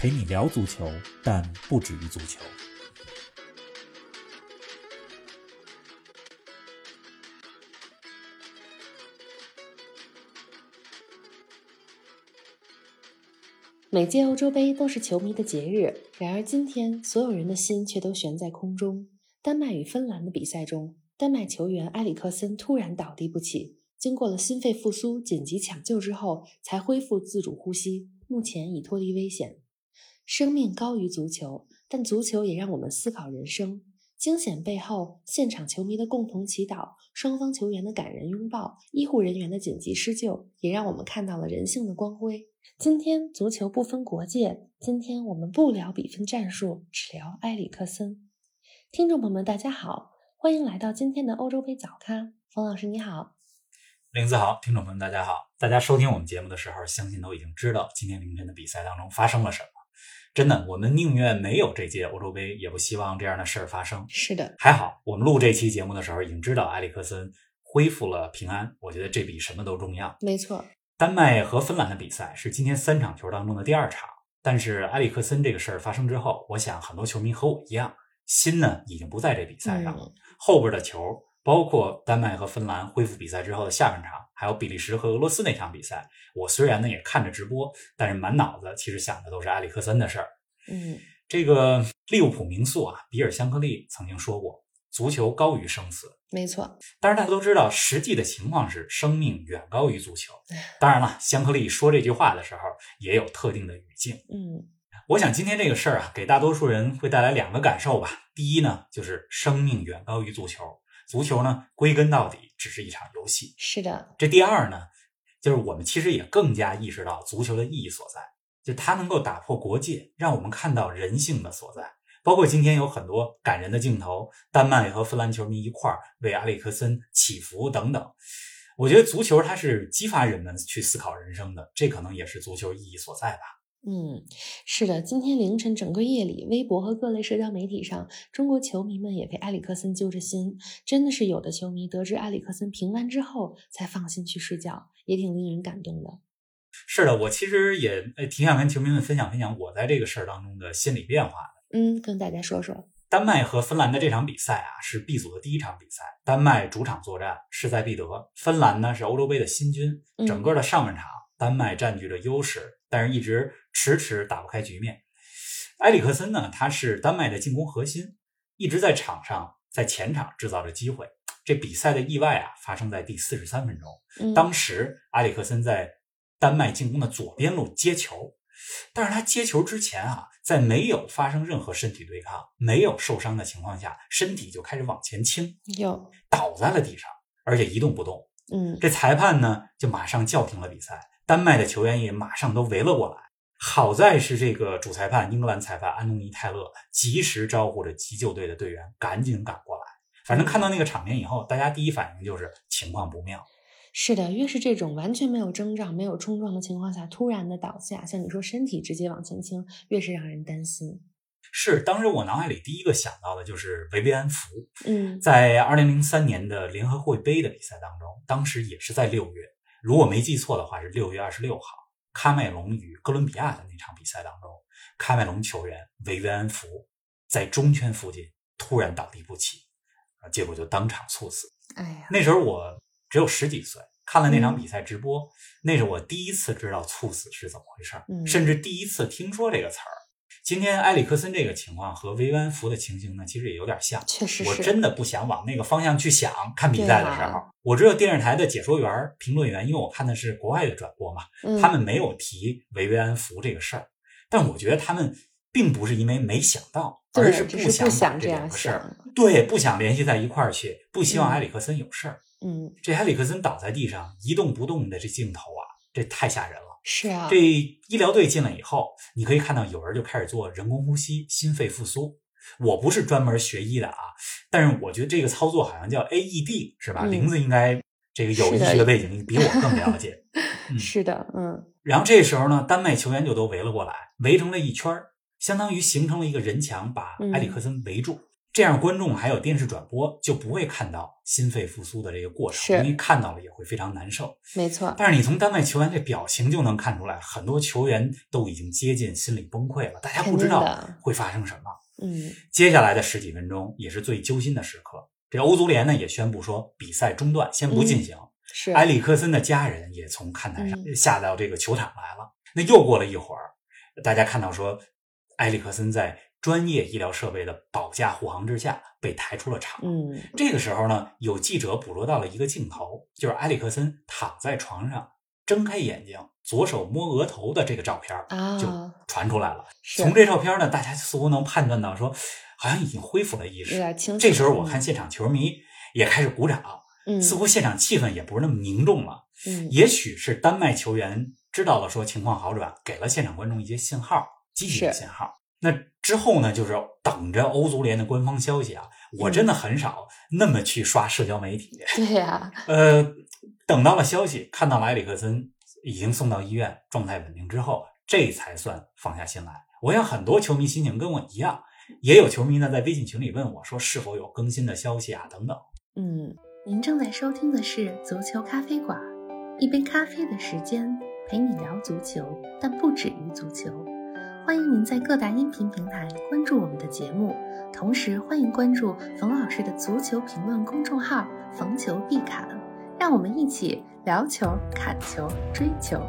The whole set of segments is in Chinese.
陪你聊足球，但不止于足球。每届欧洲杯都是球迷的节日，然而今天所有人的心却都悬在空中。丹麦与芬兰的比赛中，丹麦球员埃里克森突然倒地不起，经过了心肺复苏、紧急抢救之后，才恢复自主呼吸，目前已脱离危险。生命高于足球，但足球也让我们思考人生。惊险背后，现场球迷的共同祈祷，双方球员的感人拥抱，医护人员的紧急施救，也让我们看到了人性的光辉。今天，足球不分国界。今天我们不聊比分战术，只聊埃里克森。听众朋友们，大家好，欢迎来到今天的欧洲杯早咖。冯老师你好，林子好，听众朋友们大家好。大家收听我们节目的时候，相信都已经知道今天凌晨的比赛当中发生了什么。真的，我们宁愿没有这届欧洲杯，也不希望这样的事儿发生。是的，还好我们录这期节目的时候已经知道埃里克森恢复了平安，我觉得这比什么都重要。没错，丹麦和芬兰的比赛是今天三场球当中的第二场，但是埃里克森这个事儿发生之后，我想很多球迷和我一样，心呢已经不在这比赛上了。后边的球，包括丹麦和芬兰恢复比赛之后的下半场。还有比利时和俄罗斯那场比赛，我虽然呢也看着直播，但是满脑子其实想的都是埃里克森的事儿。嗯，这个利物浦名宿啊，比尔·香克利曾经说过：“足球高于生死。”没错。但是大家都知道，实际的情况是生命远高于足球。当然了，香克利说这句话的时候也有特定的语境。嗯，我想今天这个事儿啊，给大多数人会带来两个感受吧。第一呢，就是生命远高于足球。足球呢，归根到底只是一场游戏。是的，这第二呢，就是我们其实也更加意识到足球的意义所在，就它能够打破国界，让我们看到人性的所在。包括今天有很多感人的镜头，丹麦和芬兰球迷一块儿为阿里克森祈福等等。我觉得足球它是激发人们去思考人生的，这可能也是足球意义所在吧。嗯，是的，今天凌晨整个夜里，微博和各类社交媒体上，中国球迷们也被埃里克森揪着心。真的是有的球迷得知埃里克森平安之后，才放心去睡觉，也挺令人感动的。是的，我其实也挺想跟球迷们分享分享我在这个事儿当中的心理变化的。嗯，跟大家说说，丹麦和芬兰的这场比赛啊，是 B 组的第一场比赛，丹麦主场作战，势在必得。芬兰呢是欧洲杯的新军，整个的上半场，丹麦占据着优势。但是，一直迟迟打不开局面。埃里克森呢？他是丹麦的进攻核心，一直在场上，在前场制造着机会。这比赛的意外啊，发生在第四十三分钟。当时，埃里克森在丹麦进攻的左边路接球，但是他接球之前啊，在没有发生任何身体对抗、没有受伤的情况下，身体就开始往前倾，有倒在了地上，而且一动不动。嗯，这裁判呢，就马上叫停了比赛。丹麦的球员也马上都围了过来，好在是这个主裁判英格兰裁判安东尼泰勒及时招呼着急救队的队员赶紧赶过来。反正看到那个场面以后，大家第一反应就是情况不妙。是的，越是这种完全没有征兆、没有冲撞的情况下突然的倒下，像你说身体直接往前倾，越是让人担心。是，当时我脑海里第一个想到的就是维维安福。嗯，在二零零三年的联合会杯的比赛当中，当时也是在六月。如果没记错的话，是六月二十六号，喀麦隆与哥伦比亚的那场比赛当中，喀麦隆球员维约安福在中圈附近突然倒地不起，啊，结果就当场猝死。哎呀，那时候我只有十几岁，看了那场比赛直播，那是我第一次知道猝死是怎么回事甚至第一次听说这个词儿。今天埃里克森这个情况和维安福的情形呢，其实也有点像。确实，我真的不想往那个方向去想。看比赛的时候，我知道电视台的解说员、评论员，因为我看的是国外的转播嘛，他们没有提维维安福这个事儿。但我觉得他们并不是因为没想到，而是不想这两个事儿。对，不想联系在一块儿去，不希望埃里克森有事儿。嗯，这埃里克森倒在地上一动不动的这镜头啊，这太吓人了。是啊，这医疗队进来以后，你可以看到有人就开始做人工呼吸、心肺复苏。我不是专门学医的啊，但是我觉得这个操作好像叫 AED 是吧？嗯玲子应该这个有医学背景，比我更了解。嗯是的，嗯然后这时候呢，丹麦球员就都围了过来，围成了一圈儿，相当于形成了一个人墙，把嗯埃里克森围住。这样观众还有电视转播就不会看到心肺复苏的这个过程，是因为看到了也会非常难受。没错，但是你从丹麦球员这表情就能看出来，很多球员都已经接近心理崩溃了，大家不知道会发生什么。嗯接下来的十几分钟也是最揪心的时刻。这欧足联呢也宣布说比赛中断，先不进行。是埃里克森的家人也从看台上嗯下到这个球场来了。那又过了一会儿，大家看到说，埃里克森在专业医疗设备的保驾护航之下被抬出了场。嗯这个时候呢，有记者捕捉到了一个镜头，就是埃里克森躺在床上，睁开眼睛，左手摸额头的这个照片儿啊就传出来了。是从这照片呢，大家似乎能判断到说，好像已经恢复了意识。这时候我看现场球迷也开始鼓掌，嗯，似乎现场气氛也不是那么凝重了。嗯也许是丹麦球员知道了说情况好转，给了现场观众一些信号，积极的信号。那之后呢，就是等着欧足联的官方消息啊。我真的很少那么去刷社交媒体，对呀，呃，等到了消息，看到了埃里克森已经送到医院，状态稳定之后，这才算放下心来。我想很多球迷心情跟我一样，也有球迷呢在微信群里问我说是否有更新的消息啊等等。嗯，您正在收听的是足球咖啡馆，一杯咖啡的时间陪你聊足球，但不止于足球。欢迎您在各大音频平台关注我们的节目，同时欢迎关注冯老师的足球评论公众号“逢球必侃”，让我们一起聊球、砍球、追球。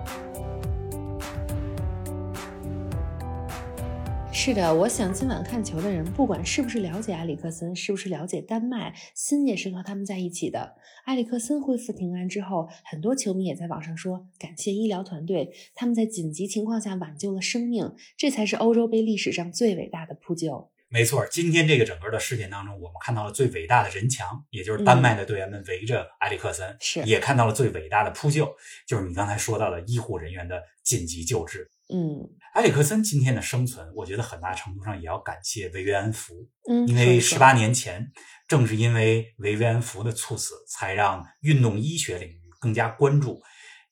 是的，我想今晚看球的人，不管是不是了解埃里克森，是不是了解丹麦，心也是和他们在一起的。埃里克森恢复平安之后，很多球迷也在网上说感谢医疗团队，他们在紧急情况下挽救了生命，这才是欧洲杯历史上最伟大的扑救。没错，今天这个整个的事件当中，我们看到了最伟大的人墙，也就是丹麦的队员们围着埃里克森，是也看到了最伟大的扑救，就是你刚才说到的医护人员的紧急救治。嗯埃里克森今天的生存，我觉得很大程度上也要感谢维维安福，嗯，因为十八年前，正是因为维维安福的猝死，才让运动医学领域更加关注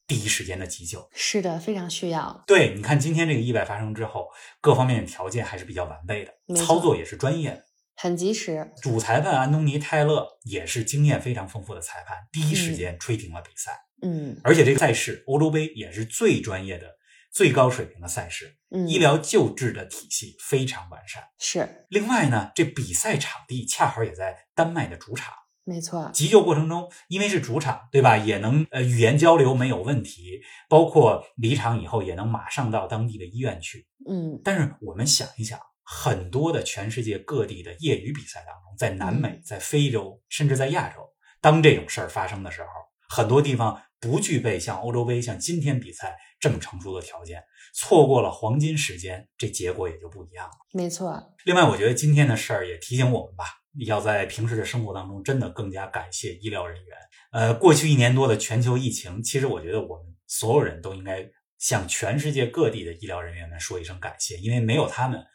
第一时间的急救。是的，非常需要。对，你看今天这个意外发生之后，各方面条件还是比较完备的操作也是专业的。很及时，主裁判安东尼·泰勒也是经验非常丰富的裁判，第一时间吹停了比赛。嗯而且这个赛事欧洲杯也是最专业的、最高水平的赛事，嗯，医疗救治的体系非常完善。是另外呢，这比赛场地恰好也在丹麦的主场，没错，急救过程中，因为是主场，对吧？也能呃语言交流没有问题，包括离场以后也能马上到当地的医院去。嗯但是我们想一想，很多的全世界各地的业余比赛当中，在南美、嗯在非洲，甚至在亚洲，当这种事儿发生的时候，很多地方不具备像欧洲杯、像今天比赛这么成熟的条件，错过了黄金时间，这结果也就不一样了。没错，另外，我觉得今天的事儿也提醒我们吧，要在平时的生活当中真的更加感谢医疗人员。呃，过去一年多的全球疫情，其实我觉得我们所有人都应该向全世界各地的医疗人员们说一声感谢，因为没有他们，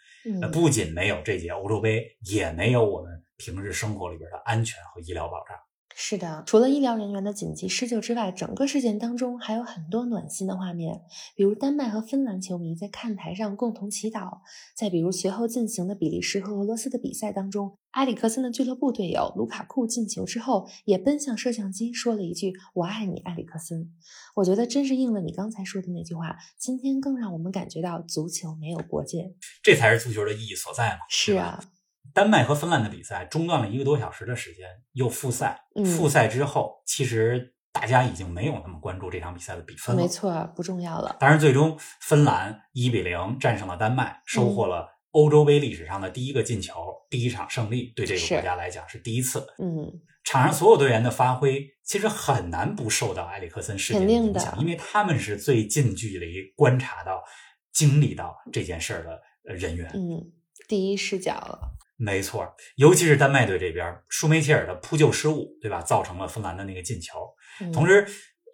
不仅没有这届欧洲杯，也没有我们平日生活里边的安全和医疗保障。是的，除了医疗人员的紧急施救之外，整个事件当中还有很多暖心的画面，比如丹麦和芬兰球迷在看台上共同祈祷，再比如随后进行的比利时和俄罗斯的比赛当中，埃里克森的俱乐部队友卢卡库进球之后，也奔向摄像机说了一句“我爱你，埃里克森”。我觉得真是应了你刚才说的那句话，今天更让我们感觉到足球没有国界。这才是足球的意义所在嘛。是啊，丹麦和芬兰的比赛中断了一个多小时的时间，又复赛。嗯复赛之后，其实大家已经没有那么关注这场比赛的比分了。没错，不重要了。当然，最终芬兰一比零战胜了丹麦，收获了欧洲杯历史上的第一个进球，第一场胜利，对这个国家来讲是第一次。嗯，场上所有队员的发挥，其实很难不受到埃里克森事件的影响，因为他们是最近距离观察到、经历到这件事儿的呃人员。嗯，第一视角了。没错，尤其是丹麦队这边，舒梅切尔的扑救失误，对吧，造成了芬兰的那个进球。嗯、同时，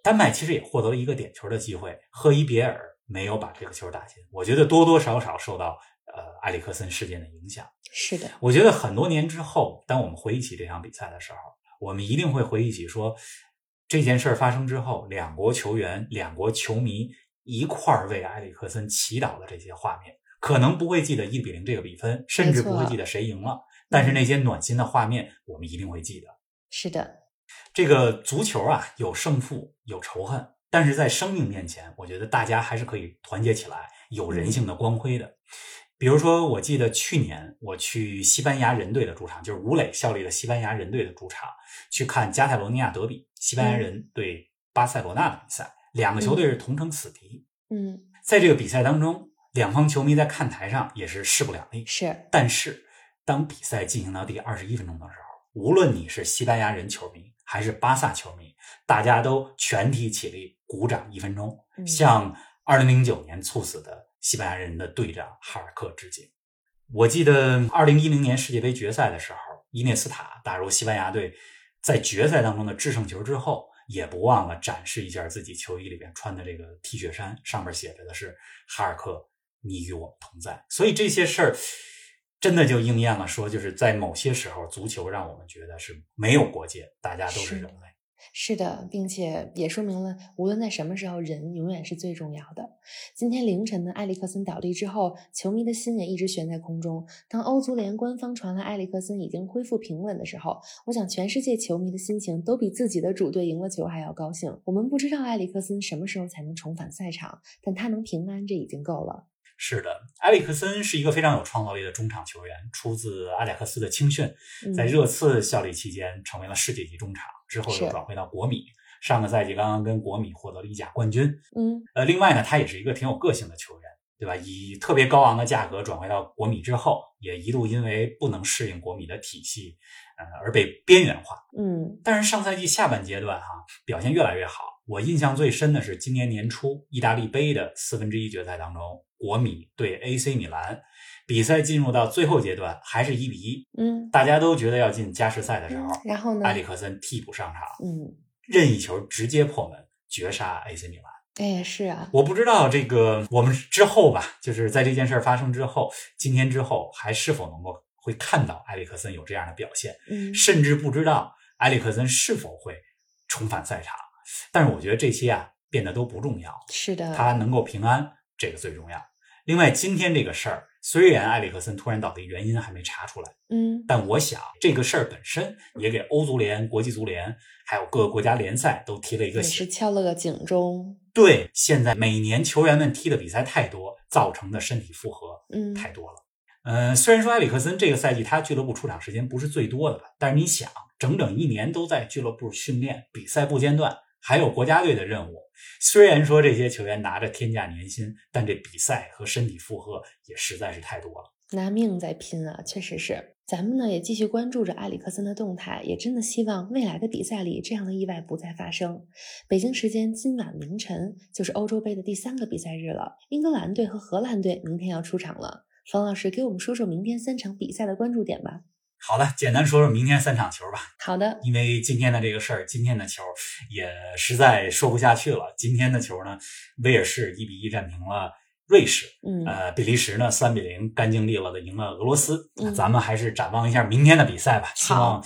丹麦其实也获得了一个点球的机会，赫伊别尔没有把这个球打进。我觉得多多少少受到呃埃里克森事件的影响。是的，我觉得很多年之后，当我们回忆起这场比赛的时候，我们一定会回忆起说这件事儿发生之后，两国球员、两国球迷一块儿为埃里克森祈祷的这些画面。可能不会记得一比零这个比分，甚至不会记得谁赢了，但是那些暖心的画面，我们一定会记得。是的，这个足球啊，有胜负，有仇恨，但是在生命面前，我觉得大家还是可以团结起来，有人性的光辉的。比如说，我记得去年我去西班牙人队的主场，就是吴磊效力的西班牙人队的主场，去看加泰罗尼亚德比，西班牙人对巴塞罗那的比赛，两个球队是同城死敌。嗯，在这个比赛当中。两方球迷在看台上也是势不两立，是。但是当比赛进行到第二十一分钟的时候，无论你是西班牙人球迷还是巴萨球迷，大家都全体起立鼓掌一分钟，向二零零九年猝死的西班牙人的队长哈尔克致敬。我记得二零一零年世界杯决赛的时候，伊涅斯塔打入西班牙队，在决赛当中的制胜球之后，也不忘了展示一下自己球衣里边穿的这个 T 恤衫，上面写着的是哈尔克。你与我们同在，所以这些事儿真的就应验了。说就是在某些时候，足球让我们觉得是没有国界，大家都是人类。是的，并且也说明了，无论在什么时候，人永远是最重要的。今天凌晨的埃里克森倒地之后，球迷的心也一直悬在空中。当欧足联官方传来埃里克森已经恢复平稳的时候，我想全世界球迷的心情都比自己的主队赢了球还要高兴。我们不知道埃里克森什么时候才能重返赛场，但他能平安，这已经够了。是的，埃里克森是一个非常有创造力的中场球员，出自阿贾克斯的青训，在热刺效力期间成为了世界级中场，之后又转回到国米，上个赛季刚刚跟国米获得了意甲冠军。嗯，呃，另外呢，他也是一个挺有个性的球员，对吧？以特别高昂的价格转回到国米之后，也一度因为不能适应国米的体系，呃，而被边缘化。嗯，但是上赛季下半阶段哈，表现越来越好。我印象最深的是今年年初意大利杯的四分之一决赛当中。国米对 AC 米兰比赛进入到最后阶段，还是一比一。嗯，大家都觉得要进加时赛的时候，然后呢？埃里克森替补上场，嗯，任意球直接破门，绝杀 AC 米兰。哎，是啊，我不知道这个我们之后吧，就是在这件事发生之后，今天之后还是否能够会看到埃里克森有这样的表现？嗯，甚至不知道埃里克森是否会重返赛场。但是我觉得这些啊变得都不重要，是的，他能够平安，这个最重要。另外，今天这个事儿，虽然埃里克森突然倒地原因还没查出来，嗯，但我想这个事儿本身也给欧足联、国际足联还有各个国家联赛都提了一个醒，是敲了个警钟。对，现在每年球员们踢的比赛太多，造成的身体负荷嗯太多了。嗯，虽然说埃里克森这个赛季他俱乐部出场时间不是最多的吧，但是你想，整整一年都在俱乐部训练，比赛不间断。还有国家队的任务，虽然说这些球员拿着天价年薪，但这比赛和身体负荷也实在是太多了，拿命在拼啊！确实是，咱们呢也继续关注着埃里克森的动态，也真的希望未来的比赛里这样的意外不再发生。北京时间今晚凌晨就是欧洲杯的第三个比赛日了，英格兰队和荷兰队明天要出场了。方老师给我们说说明天三场比赛的关注点吧。好的，简单说说明天三场球吧。好的，因为今天的这个事儿，今天的球也实在说不下去了。今天的球呢，威尔士一比一战平了瑞士，嗯，呃，比利时呢三比零干净利落的赢了俄罗斯。嗯，咱们还是展望一下明天的比赛吧。希望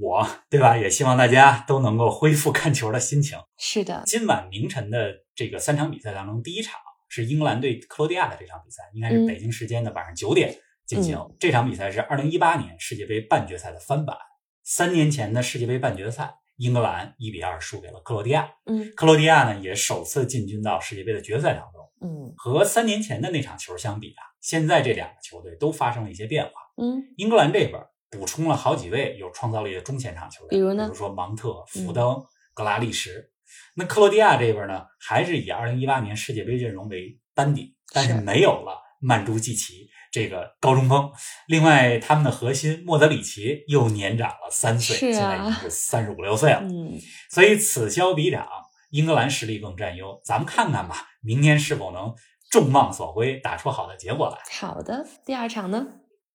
我对吧，也希望大家都能够恢复看球的心情。是的，今晚凌晨的这个三场比赛当中，第一场是英格兰对克罗地亚的这场比赛，应该是北京时间的晚上九点。进行这场比赛是二零一八年世界杯半决赛的翻版。三年前的世界杯半决赛，英格兰一比二输给了克罗地亚。嗯，克罗地亚呢也首次进军到世界杯的决赛当中。嗯，和三年前的那场球相比啊，现在这两个球队都发生了一些变化。嗯，英格兰这边补充了好几位有创造力的中前场球员，比如呢，比如说芒特、福登、格拉利什。那克罗地亚这边呢，还是以二零一八年世界杯阵容为班底，但是没有了曼朱基奇。这个高中锋，另外他们的核心莫德里奇又年长了三岁，现在已经是三十五六岁了。嗯，所以此消彼长，英格兰实力更占优。咱们看看吧，明天是否能众望所归，打出好的结果来。好的，第二场呢？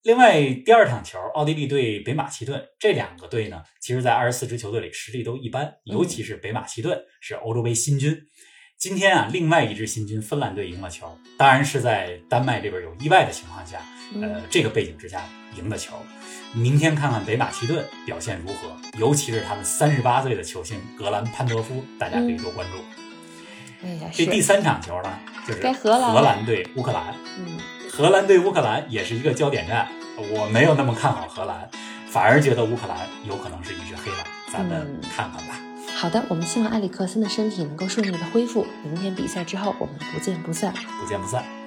另外，第二场球，奥地利对北马其顿这两个队呢，其实，在二十四支球队里实力都一般，尤其是北马其顿是欧洲杯新军。今天啊，另外一支新军芬兰队赢了球，当然是在丹麦这边有意外的情况下，呃，这个背景之下赢的球。明天看看北马其顿表现如何，尤其是他们三十八岁的球星格兰潘德夫，大家可以多关注。这第三场球呢，就是荷兰对乌克兰。嗯。荷兰对乌克兰也是一个焦点战，我没有那么看好荷兰，反而觉得乌克兰有可能是一只黑马，咱们看看吧。好的，我们希望埃里克森的身体能够顺利的恢复，明天比赛之后我们不见不散，不见不散。